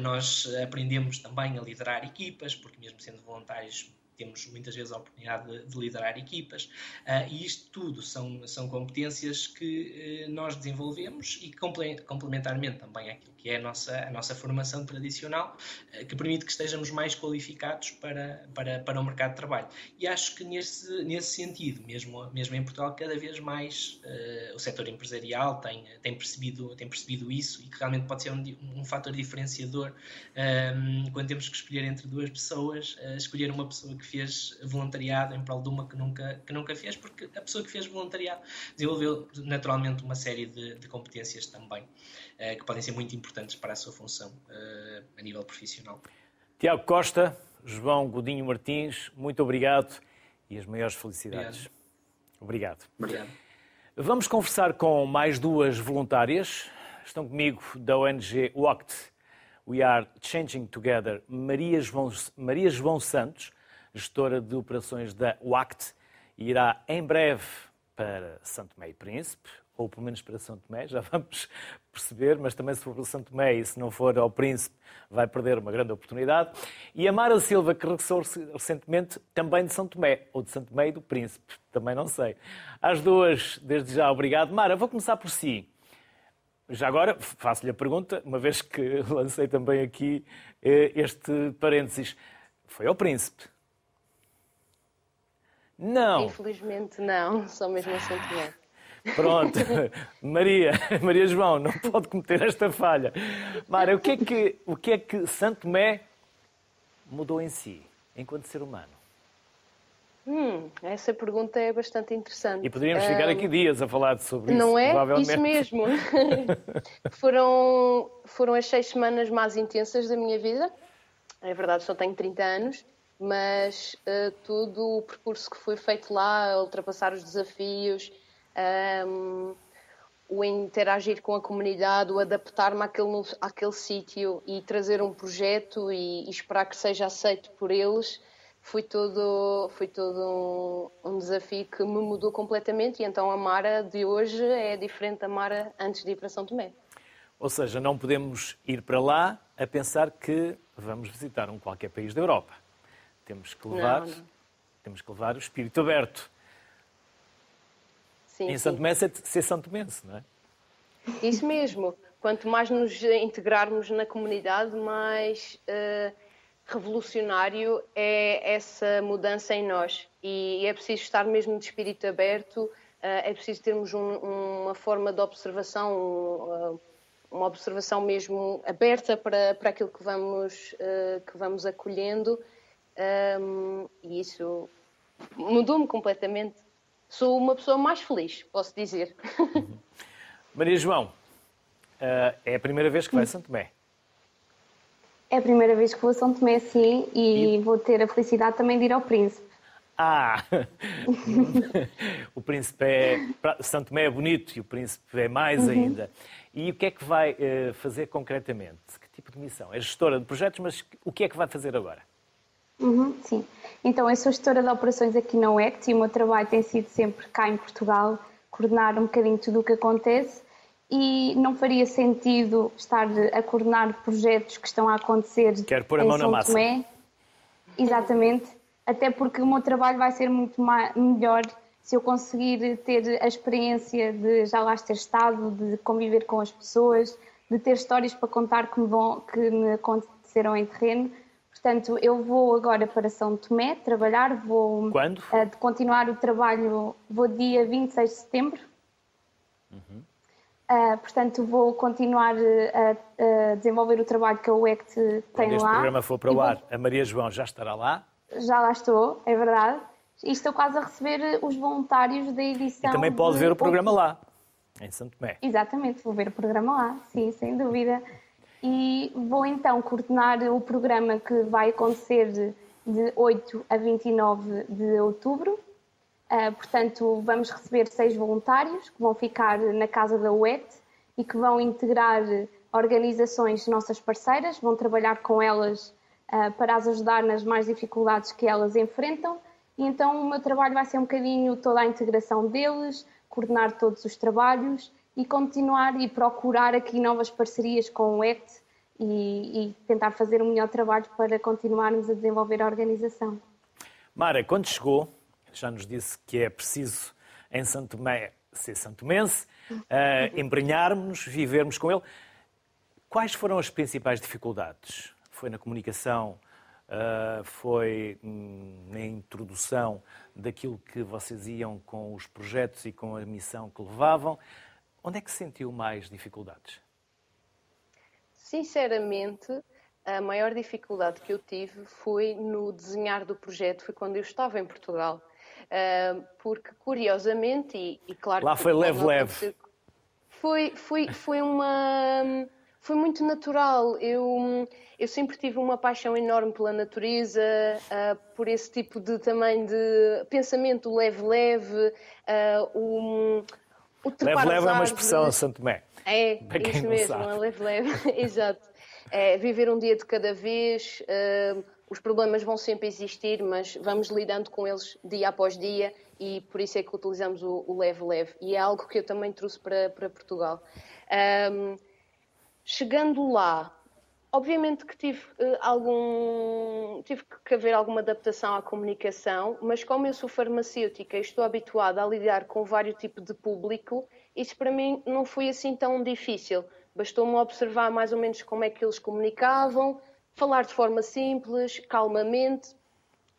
nós aprendemos também a liderar equipas, porque mesmo sendo voluntários temos muitas vezes a oportunidade de, de liderar equipas, uh, e isto tudo são, são competências que uh, nós desenvolvemos e complementarmente também àquilo que é a nossa, a nossa formação tradicional, uh, que permite que estejamos mais qualificados para, para, para o mercado de trabalho. E acho que nesse, nesse sentido, mesmo, mesmo em Portugal, cada vez mais o setor empresarial tem, tem, percebido, tem percebido isso e que realmente pode ser um, um fator diferenciador um, quando temos que escolher entre duas pessoas, escolher uma pessoa que fez voluntariado em prol de uma que nunca, que nunca fez, porque a pessoa que fez voluntariado desenvolveu naturalmente uma série de, de competências também, uh, que podem ser muito importantes para a sua função uh, a nível profissional. Tiago Costa, João Godinho Martins, muito obrigado e as maiores felicidades. Obrigado. Obrigado. Vamos conversar com mais duas voluntárias. Estão comigo da ONG WACT, We Are Changing Together, Maria João, Maria João Santos gestora de operações da WACT, irá em breve para Santo e Príncipe, ou pelo menos para São Tomé, já vamos perceber, mas também se for para São Tomé e se não for ao Príncipe, vai perder uma grande oportunidade. E a Mara Silva, que regressou recentemente também de São Tomé, ou de São Tomé e do Príncipe, também não sei. Às duas, desde já, obrigado. Mara, vou começar por si. Já agora, faço-lhe a pergunta, uma vez que lancei também aqui eh, este parênteses. Foi ao Príncipe. Não. Infelizmente não, só mesmo a São Tomé. Pronto, Maria, Maria João, não pode cometer esta falha. Mara, o que é que, o que, é que Santo Tomé mudou em si, enquanto ser humano? Hum, essa pergunta é bastante interessante. E poderíamos ficar aqui dias a falar sobre não isso. Não é? Isso mesmo. foram, foram as seis semanas mais intensas da minha vida. É verdade, só tenho 30 anos mas uh, todo o percurso que foi feito lá, ultrapassar os desafios, um, ehm, o interagir com a comunidade, o adaptar-me àquele, àquele sítio e trazer um projeto e, e, esperar que seja aceito por eles, foi todo, foi todo um, um, desafio que me mudou completamente e então a Mara de hoje é diferente da Mara antes de ir para São Tomé. Ou seja, não podemos ir para lá a pensar que vamos visitar um qualquer país da Europa. Temos que levar, não, não. Temos que levar o espírito aberto. Sim, em Santo Tomé, ser Santo Tomense, não é? Isso mesmo. Quanto mais nos integrarmos na comunidade, mais uh, revolucionário é essa mudança em nós. E é preciso estar mesmo de espírito aberto, uh, é preciso termos um, uma forma de observação, um, uh, uma observação mesmo aberta para, para aquilo que vamos, que vamos acolhendo. Um, e isso mudou-me completamente sou uma pessoa mais feliz, posso dizer. Maria João, eh, é a primeira vez que vai a São Tomé? É a primeira vez que vou a São Tomé, sim, e, e... vou ter a felicidade também de ir ao Príncipe. Ah! o Príncipe é. São Tomé é bonito e o Príncipe é mais uhum. ainda. E o que é que vai uh, fazer concretamente? Que tipo de missão? É gestora de projetos, mas o que é que vai fazer agora? Uhum, sim. Então, eu sou gestora de operações aqui na UECT e o meu trabalho tem sido sempre cá em Portugal, coordenar um bocadinho tudo o que acontece e não faria sentido estar a coordenar projetos que estão a acontecer Quero pôr a mão São na massa. Tomé. Exatamente, até porque o meu trabalho vai ser muito melhor se eu conseguir ter a experiência de já lá ter estado, de conviver com as pessoas, de ter histórias para contar que me, vão, que me aconteceram em terreno Portanto, eu vou agora para São Tomé trabalhar, vou Quando? Uh, continuar o trabalho, vou dia 26 de setembro. Uhum. Uh, portanto, vou continuar a, a, desenvolver o trabalho que a UECT tem Quando este lá. programa for para o ar, a Maria João já estará lá? Já lá estou, é verdade. E estou quase a receber os voluntários da edição. E também pode ver o programa lá, em São Tomé. Exatamente, vou ver o programa lá, sim, sem dúvida e vou então coordenar o programa que vai acontecer de, de 8 a 29 de outubro. Uh, portanto, vamos receber seis voluntários que vão ficar na casa da UET e que vão integrar organizações nossas parceiras, vão trabalhar com elas uh, para as ajudar nas mais dificuldades que elas enfrentam. E então o meu trabalho vai ser um bocadinho toda a integração deles, coordenar todos os trabalhos e continuar e procurar aqui novas parcerias com o ECT e, e, tentar fazer um melhor trabalho para continuarmos a desenvolver a organização. Mara, quando chegou, já nos disse que é preciso em Santo Tomé ser santomense, uh, embrenharmos, vivermos com ele. Quais foram as principais dificuldades? Foi na comunicação? Uh, foi na introdução daquilo que vocês iam com os projetos e com a missão que levavam? Onde é que sentiu mais dificuldades? Sinceramente, a maior dificuldade que eu tive foi no desenhar do projeto, foi quando eu estava em Portugal. Uh, porque, curiosamente, e, e claro Lá foi leve-leve. Foi, foi, foi uma. Foi muito natural. Eu, eu sempre tive uma paixão enorme pela natureza, uh, por esse tipo de também de pensamento leve-leve, uh, um, Leve-leve é uma expressão a Santo Tomé. É, isso mesmo, a leve-leve, exato. É, viver um dia de cada vez, uh, os problemas vão sempre existir, mas vamos lidando com eles dia após dia e por isso é que utilizamos o leve-leve. E é algo que eu também trouxe para, para Portugal. Um, chegando lá, Obviamente que tive uh, algum tive que haver alguma adaptação à comunicação, mas como eu sou farmacêutica e estou habituada a lidar com vários tipos de público, isso para mim não foi assim tão difícil. Bastou-me observar mais ou menos como é que eles comunicavam, falar de forma simples, calmamente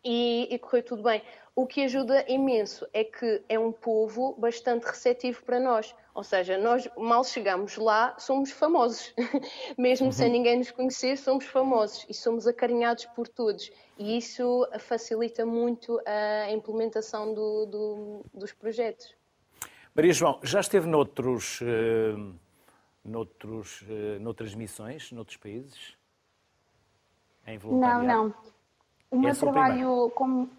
e, e correu tudo bem. O que ajuda imenso é que é um povo bastante receptivo para nós. Ou seja, nós mal chegamos lá, somos famosos. Mesmo uhum. sem ninguém nos conhecer, somos famosos e somos acarinhados por todos. E isso facilita muito a implementação do, do, dos projetos. Maria João, já esteve noutros, uh, noutros, uh, noutras missões, noutros países? Em não, não. O meu trabalho como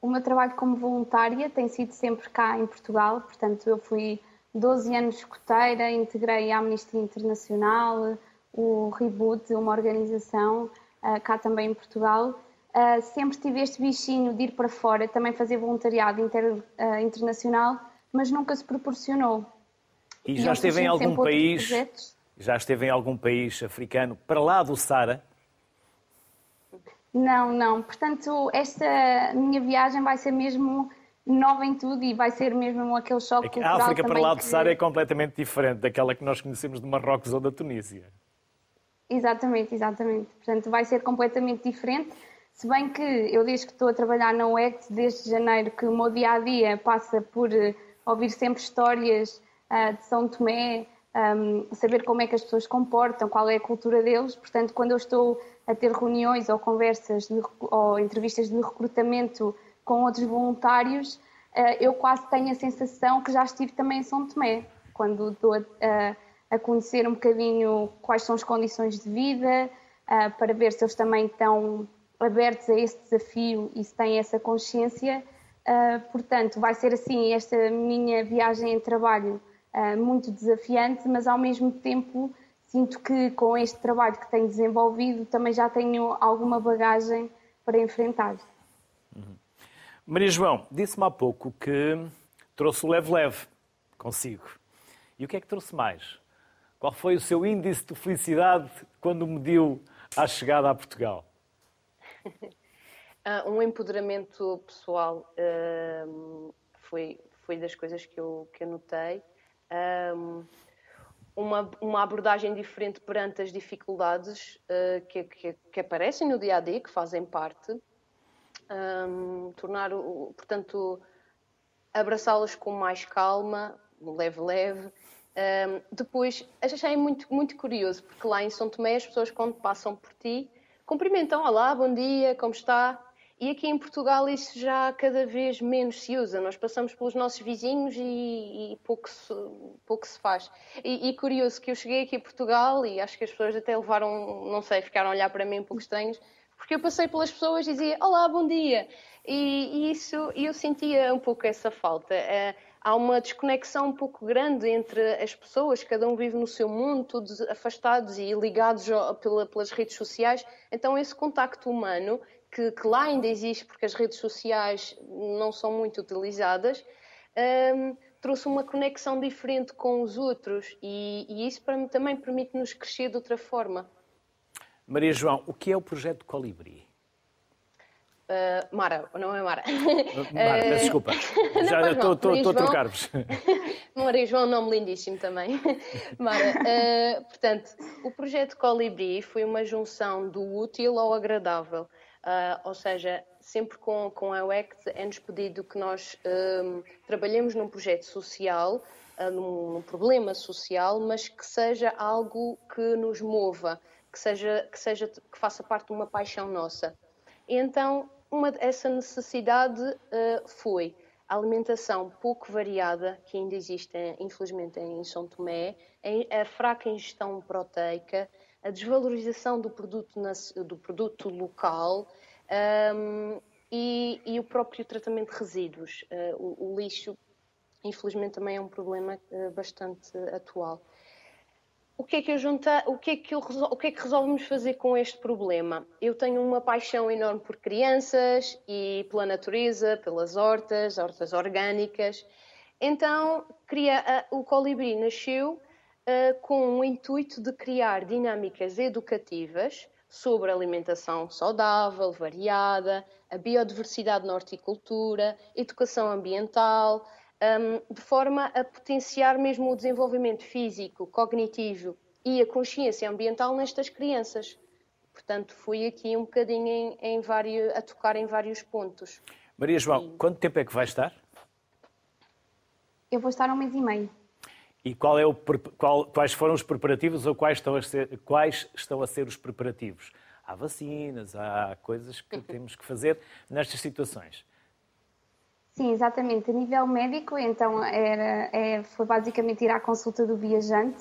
o meu trabalho como voluntária tem sido sempre cá em Portugal, portanto eu fui 12 anos escoteira, integrei a Amnistia Internacional, o Reboot, uma organização uh, cá também em Portugal. Uh, sempre tive este bichinho de ir para fora, também fazer voluntariado inter, uh, internacional, mas nunca se proporcionou. E já esteve em algum país? Já esteve em algum país africano para lá do Sara? Não, não. Portanto, esta minha viagem vai ser mesmo nova em tudo e vai ser mesmo aquele choque é cultural A África para lá do que... Sara é completamente diferente daquela que nós conhecemos de Marrocos ou da Tunísia. Exatamente, exatamente. Portanto, vai ser completamente diferente. Se bem que eu, desde que estou a trabalhar na UECT, desde janeiro, que o meu dia a dia passa por uh, ouvir sempre histórias uh, de São Tomé, um, saber como é que as pessoas comportam, qual é a cultura deles. Portanto, quando eu estou a ter reuniões ou conversas de, ou entrevistas de recrutamento com outros voluntários, uh, eu quase tenho a sensação que já estive também em São Tomé, quando estou a, a conhecer um bocadinho quais são as condições de vida, uh, para ver se eles também estão abertos a esse desafio e se têm essa consciência. Uh, portanto, vai ser assim esta minha viagem em trabalho uh, muito desafiante, mas ao mesmo tempo sinto que com este trabalho que tenho desenvolvido também já tenho alguma bagagem para enfrentar. Uhum. Maria João, disse-me há pouco que trouxe o leve-leve consigo. E o que é que trouxe mais? Qual foi o seu índice de felicidade quando mediu à chegada a Portugal? uh, um empoderamento pessoal uh, foi, foi das coisas que eu, que eu notei. Um, uma, uma abordagem diferente perante as dificuldades uh, que, que, que, aparecem no dia a dia, que fazem parte. Um, tornar, o, portanto, abraçá-las com mais calma, leve, leve, um, depois, achei muito, muito curioso, porque lá em São Tomé as pessoas, quando passam por ti, cumprimentam: Olá, bom dia, como está? E aqui em Portugal isso já cada vez menos se usa. Nós passamos pelos nossos vizinhos e, e pouco, se, pouco se faz. E, e, curioso que eu cheguei aqui a Portugal e acho que as pessoas até levaram, não sei, ficaram a olhar para mim um pouco estranhos, porque eu passei pelas pessoas e dizia Olá, bom dia. E, e isso, eu sentia um pouco essa falta. Uh, há uma desconexão um pouco grande entre as pessoas, cada um vive no seu mundo, todos afastados e ligados pela, pelas redes sociais. Então, esse contacto humano, que, que, lá ainda existe porque as redes sociais não são muito utilizadas, um, trouxe uma conexão diferente com os outros e, e isso também permite-nos crescer de outra forma. Maria João, o que é o projeto Colibri? Uh, Mara, não é Mara? Mara, uh, desculpa. Já estou a trocar-vos. Maria João, nome lindíssimo também. Mara, uh, portanto, o projeto Colibri foi uma junção do útil ao agradável. Uh, ou seja, sempre com, com a UECT é-nos pedido que nós um, trabalhemos num projeto social, num, num, problema social, mas que seja algo que nos mova, que seja, que seja que faça parte de uma paixão nossa. E então uma, essa necessidade uh, foi a alimentação pouco variada, que ainda existe, infelizmente, em São Tomé, a fraca ingestão proteica, a desvalorização do produto, do produto local um, ehm, e, e, o próprio tratamento de resíduos. Uh, o, o, lixo, infelizmente, também é um problema uh, bastante atual o que é que eu junta, o que é que, eu, o que é que resolvemos fazer com este problema? Eu tenho uma paixão enorme por crianças e pela natureza, pelas hortas, hortas orgânicas. Então, uh, o Colibri nasceu uh, com o intuito de criar dinâmicas educativas sobre alimentação saudável, variada, a biodiversidade na horticultura, educação ambiental, um, de forma a potenciar mesmo o desenvolvimento físico, cognitivo e a consciência ambiental nestas crianças. Portanto, fui aqui um bocadinho em, em vários, a tocar em vários pontos. Maria João, e... quanto tempo é que vai estar? Eu vou estar um mês e meio. E qual é o, qual, quais foram os preparativos ou quais estão, a ser, quais estão a ser os preparativos? Há vacinas, há coisas que temos que fazer nestas situações. Sim, exatamente. A nível médico, então, era, é, foi basicamente ir à consulta do viajante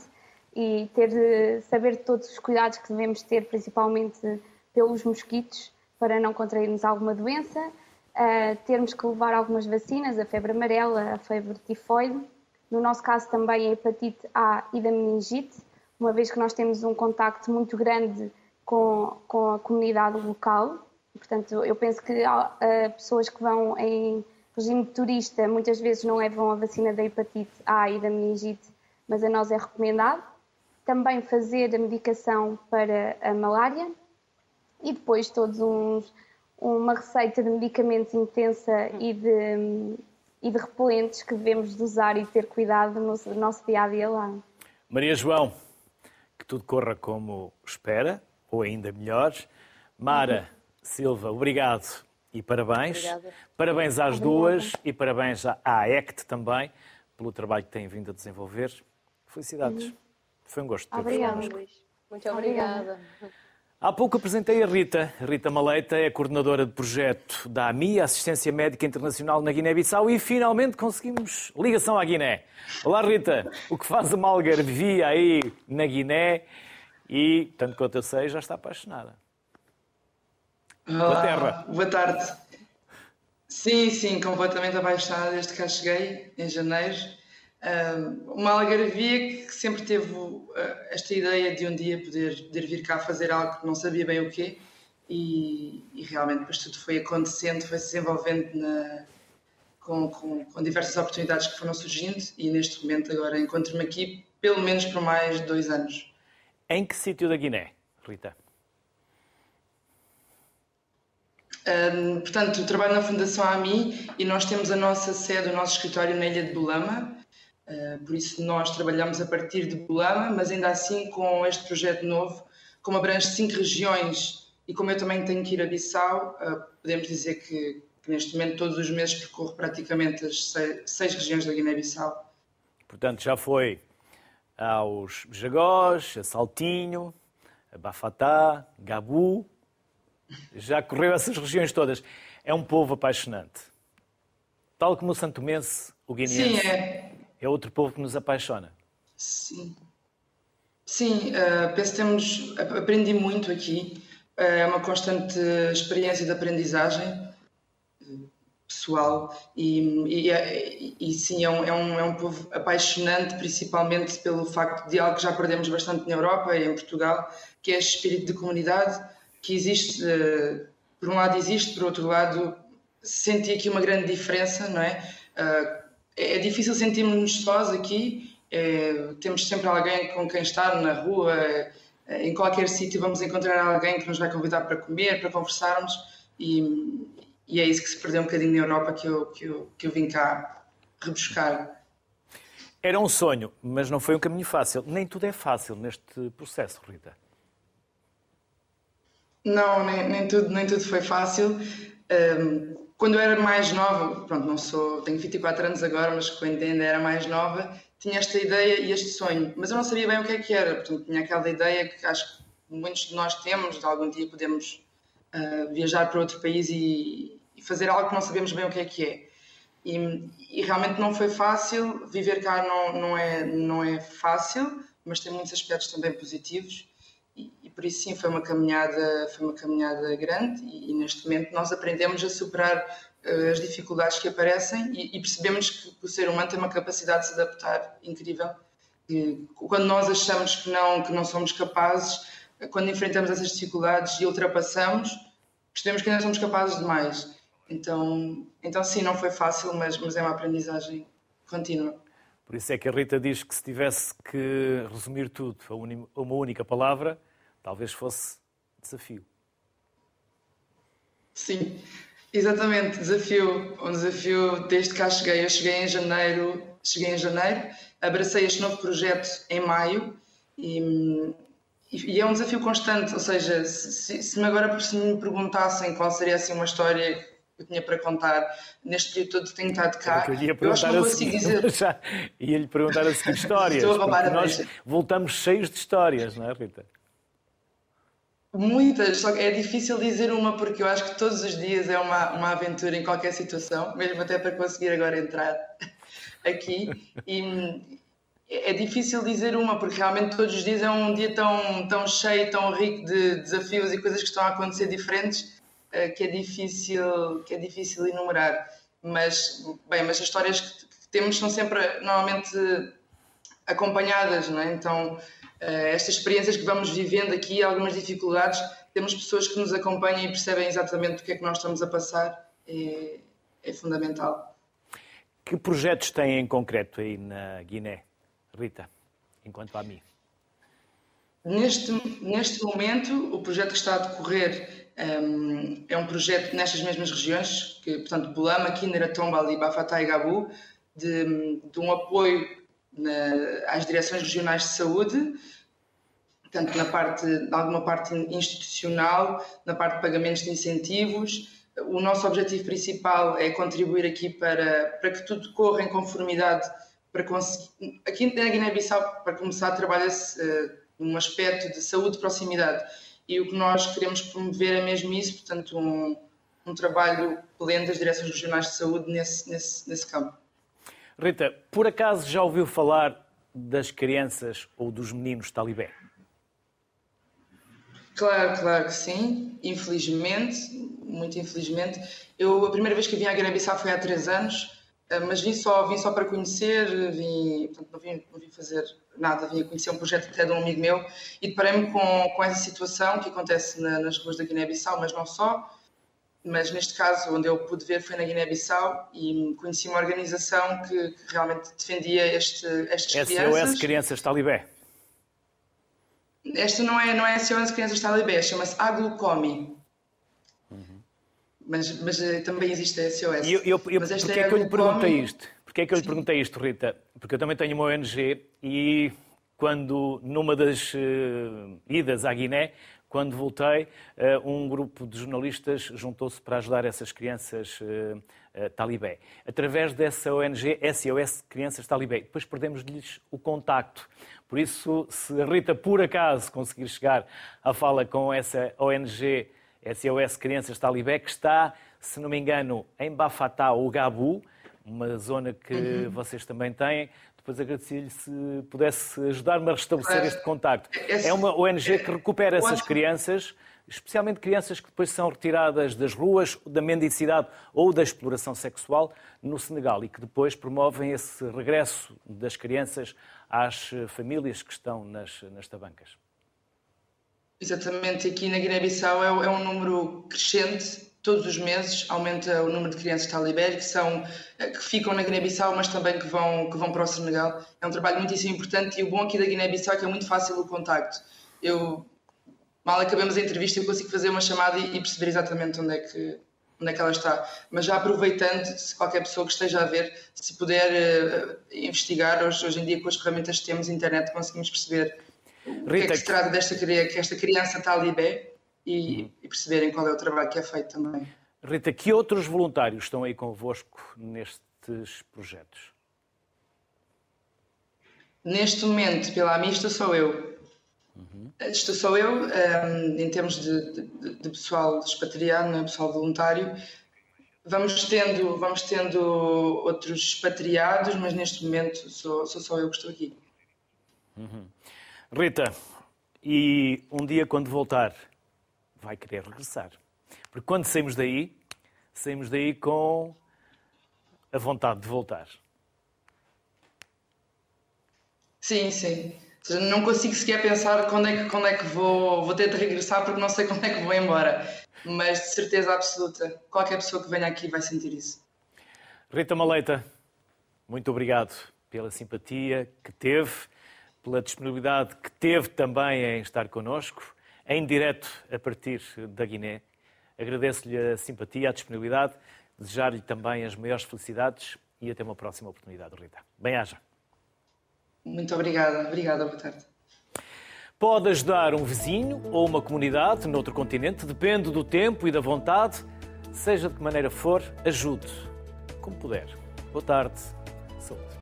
e ter saber todos os cuidados que devemos ter, principalmente pelos mosquitos, para não contrairmos alguma doença, uh, termos que levar algumas vacinas, a febre amarela, a febre tifoide, no nosso caso também a hepatite A e da meningite, uma vez que nós temos um contacto muito grande com, com a comunidade local. Portanto, eu penso que uh, pessoas que vão em regime turista muitas vezes não levam a vacina da hepatite A e da meningite, mas a nós é recomendado. Também fazer a medicação para a malária e depois todos uns, uma receita de medicamentos intensa e de, e de repelentes que devemos de usar e ter cuidado no nosso dia a dia lá. Maria João, que tudo corra como espera, ou ainda melhor. Mara uhum. Silva, obrigado e parabéns. Obrigada. Parabéns às duas e parabéns à AECT também pelo trabalho que têm vindo a desenvolver. Felicidades. Uhum. Foi um gosto ter Obrigada, Luís. Muito obrigada. Há pouco apresentei a Rita. Rita Maleita é coordenadora de projeto da AMI, Assistência Médica Internacional na Guiné-Bissau, e finalmente conseguimos ligação à Guiné. Olá, Rita. O que faz a Malgarvia aí na Guiné? E, tanto quanto eu sei, já está apaixonada. Olá, terra. boa tarde. Sim, sim, completamente apaixonada desde que cá cheguei, em janeiro. Uma algarvia que sempre teve uh, esta ideia de um dia poder, poder vir cá fazer algo que não sabia bem o quê e, e realmente depois tudo foi acontecendo, foi se desenvolvendo na, com, com, com, diversas oportunidades que foram surgindo e neste momento agora encontro-me aqui pelo menos por mais dois anos. Em que sítio da Guiné, Rita? Um, portanto, trabalho na Fundação AMI e nós temos a nossa sede, o nosso escritório na ilha de Bolama. Uh, por isso, nós trabalhamos a partir de Bolama, mas ainda assim, com este projeto novo, como abrange cinco regiões e como eu também tenho que ir a Bissau, uh, podemos dizer que, que, neste momento, todos os meses percorro praticamente as seis, seis regiões da Guiné-Bissau. Portanto, já foi aos Jagós, a Saltinho, a Bafatá, Gabu, já correu essas regiões todas. É um povo apaixonante. Tal como o santomense, o guineense, Sim, é. é outro povo que nos apaixona. Sim. Sim, uh, penso que temos, aprendi muito aqui. Uh, é uma constante experiência de aprendizagem pessoal e, e, e, sim, é um, é, um, é um povo apaixonante, principalmente pelo facto de algo que já perdemos bastante na Europa e em Portugal, que é espírito de comunidade que existe, eh, por um lado existe, por outro lado senti aqui uma grande diferença, não é? Eh, é difícil sentirmos sós aqui, é, temos sempre alguém com quem estar na rua, é, em qualquer sítio vamos encontrar alguém que nos vai convidar para comer, para conversarmos e, e é isso que se perdeu um bocadinho na Europa que eu, que eu, que eu vim cá rebuscar. Era um sonho, mas não foi um caminho fácil. Nem tudo é fácil neste processo, Rita. Não, nem, nem, tudo, nem tudo foi fácil. Um, quando eu era mais nova, pronto, não sou, tenho 24 anos agora, mas quando ainda era mais nova, tinha esta ideia e este sonho, mas eu não sabia bem o que é que era, portanto tinha aquela ideia que acho que muitos de nós temos, de algum dia podemos uh, viajar para outro país e, e, fazer algo que não sabemos bem o que é que é. E, e realmente não foi fácil, viver cá não, não, é, não é fácil, mas tem muitos aspectos também positivos por isso sim foi uma caminhada foi uma caminhada grande e, e neste momento nós aprendemos a superar uh, as dificuldades que aparecem e, e, percebemos que o ser humano tem uma capacidade de se adaptar incrível. E, quando nós achamos que não que não somos capazes quando enfrentamos essas dificuldades e ultrapassamos percebemos que ainda somos capazes de mais então então sim não foi fácil mas mas é uma aprendizagem contínua. Por isso é que a Rita diz que se tivesse que resumir tudo a uma única palavra, Talvez fosse desafio. Sim, exatamente, desafio. Um desafio desde que cá cheguei. Eu cheguei em janeiro, cheguei em janeiro, abracei este novo projeto em maio e, e é um desafio constante. Ou seja, se, se me agora se me perguntassem qual seria assim uma história que eu tinha para contar neste período todo tenho estado cá. Eu, ia eu acho que não consigo dizer. Já ia-lhe perguntar a seguir histórias. Estou a roubar a nós voltamos cheios de histórias, não é, Rita? Muitas, só que é difícil dizer uma porque eu acho que todos os dias é uma, uma aventura em qualquer situação, mesmo até para conseguir agora entrar aqui. E é difícil dizer uma porque realmente todos os dias é um dia tão, tão cheio, tão rico de desafios e coisas que estão a acontecer diferentes eh, que é difícil, que é difícil enumerar. Mas, bem, mas as histórias que, temos são sempre normalmente acompanhadas, não é? Então, estas experiências que vamos vivendo aqui, algumas dificuldades, temos pessoas que nos acompanham e percebem exatamente o que é que nós estamos a passar, é, é fundamental. Que projetos têm em concreto aí na Guiné, Rita, enquanto a mim? Neste, neste momento, o projeto que está a decorrer um, é um projeto nestas mesmas regiões, que, portanto, Bulama, Kinera, Tombal e Bafatá e Gabu, de, de um apoio na, às direções regionais de saúde, tanto na parte, na alguma parte institucional, na parte de pagamentos de incentivos. O nosso objetivo principal é contribuir aqui para, para que tudo corra em conformidade, para conseguir, aqui na Guiné-Bissau, para começar, trabalha-se uh, num aspecto de saúde de proximidade. E o que nós queremos promover é mesmo isso, portanto, um, um trabalho pleno das direções regionais de saúde nesse, nesse, nesse campo. Rita, por acaso já ouviu falar das crianças ou dos meninos talibé? Claro, claro que sim. Infelizmente, muito infelizmente. Eu, a primeira vez que vim à Guiné-Bissau foi há três anos, eh, mas vim só, vim só para conhecer, vim, portanto, não, vim, não vim fazer nada, vim conhecer um projeto até de um amigo meu e deparei-me com, com essa situação que acontece na, nas ruas da Guiné-Bissau, mas não só mas neste caso, onde eu pude ver foi na Guiné-Bissau e conheci uma organização que, que realmente defendia este, estas SOS crianças. SOS Crianças Talibé. Esta não é, não é SOS Crianças Talibé, chama-se Aglucomi. Uhum. Mas, mas eh, também existe a SOS. E eu, eu, eu, mas porquê é, é que eu lhe perguntei isto? Porquê é que eu lhe perguntei isto, Rita? Porque eu também tenho uma ONG e quando, numa das uh, idas à Guiné, quando voltei, eh, um grupo de jornalistas juntou-se para ajudar essas crianças eh, eh, talibé. Através dessa ONG SOS Crianças Talibé. Depois perdemos-lhes o contacto. Por isso, se a Rita, por acaso, conseguir chegar à fala com essa ONG SOS Crianças Talibé, que está, se não me engano, em Bafatá ou Gabu, uma zona que uhum. vocês também têm, depois agradecia-lhe se pudesse ajudar-me a restabelecer este contacto. É uma ONG que recupera essas crianças, especialmente crianças que depois são retiradas das ruas, da mendicidade ou da exploração sexual no Senegal e que depois promovem esse regresso das crianças às famílias que estão nas, nas tabancas. Exatamente, aqui na Guiné-Bissau é, é um número crescente todos os meses aumenta o número de crianças talibé que são eh, que ficam na Guiné-Bissau, mas também que vão que vão para o Senegal. É um trabalho muitíssimo importante e o bom aqui da Guiné-Bissau é que é muito fácil o contacto. Eu mal acabamos a entrevista eu consigo fazer uma chamada e, perceber exatamente onde é que onde é que ela está. Mas já aproveitando, se qualquer pessoa que esteja a ver, se puder uh, investigar, hoje, hoje em dia com as ferramentas que temos, internet, conseguimos perceber Rita, o que é que se trata desta que esta criança talibé e, e perceberem qual é o trabalho que é feito também. Rita, que outros voluntários estão aí convosco nestes projetos? Neste momento, pela Amista, sou eu. Uhum. Estou sou eu, um, ehm, em termos de, de, de, pessoal expatriado, não é? pessoal voluntário. Vamos tendo, vamos tendo outros expatriados, mas neste momento sou, sou só eu que estou aqui. Uhum. Rita, e um dia quando voltar, vai querer regressar. Porque quando saímos daí, saímos daí com a vontade de voltar. Sim, sim. não consigo sequer pensar quando é que, quando é que vou, vou ter de regressar porque não sei quando é que vou embora. Mas de certeza absoluta, qualquer pessoa que venha aqui vai sentir isso. Rita Maleita, muito obrigado pela simpatia que teve, pela disponibilidade que teve também em estar connosco em direto a partir da Guiné. Agradeço-lhe a simpatia, a disponibilidade, desejar-lhe também as maiores felicidades e até uma próxima oportunidade, Rita. Bem-aja. Muito obrigada. Obrigada, boa tarde. Pode ajudar um vizinho ou uma comunidade noutro continente, depende do tempo e da vontade. Seja de que maneira for, ajude, como puder. Boa tarde.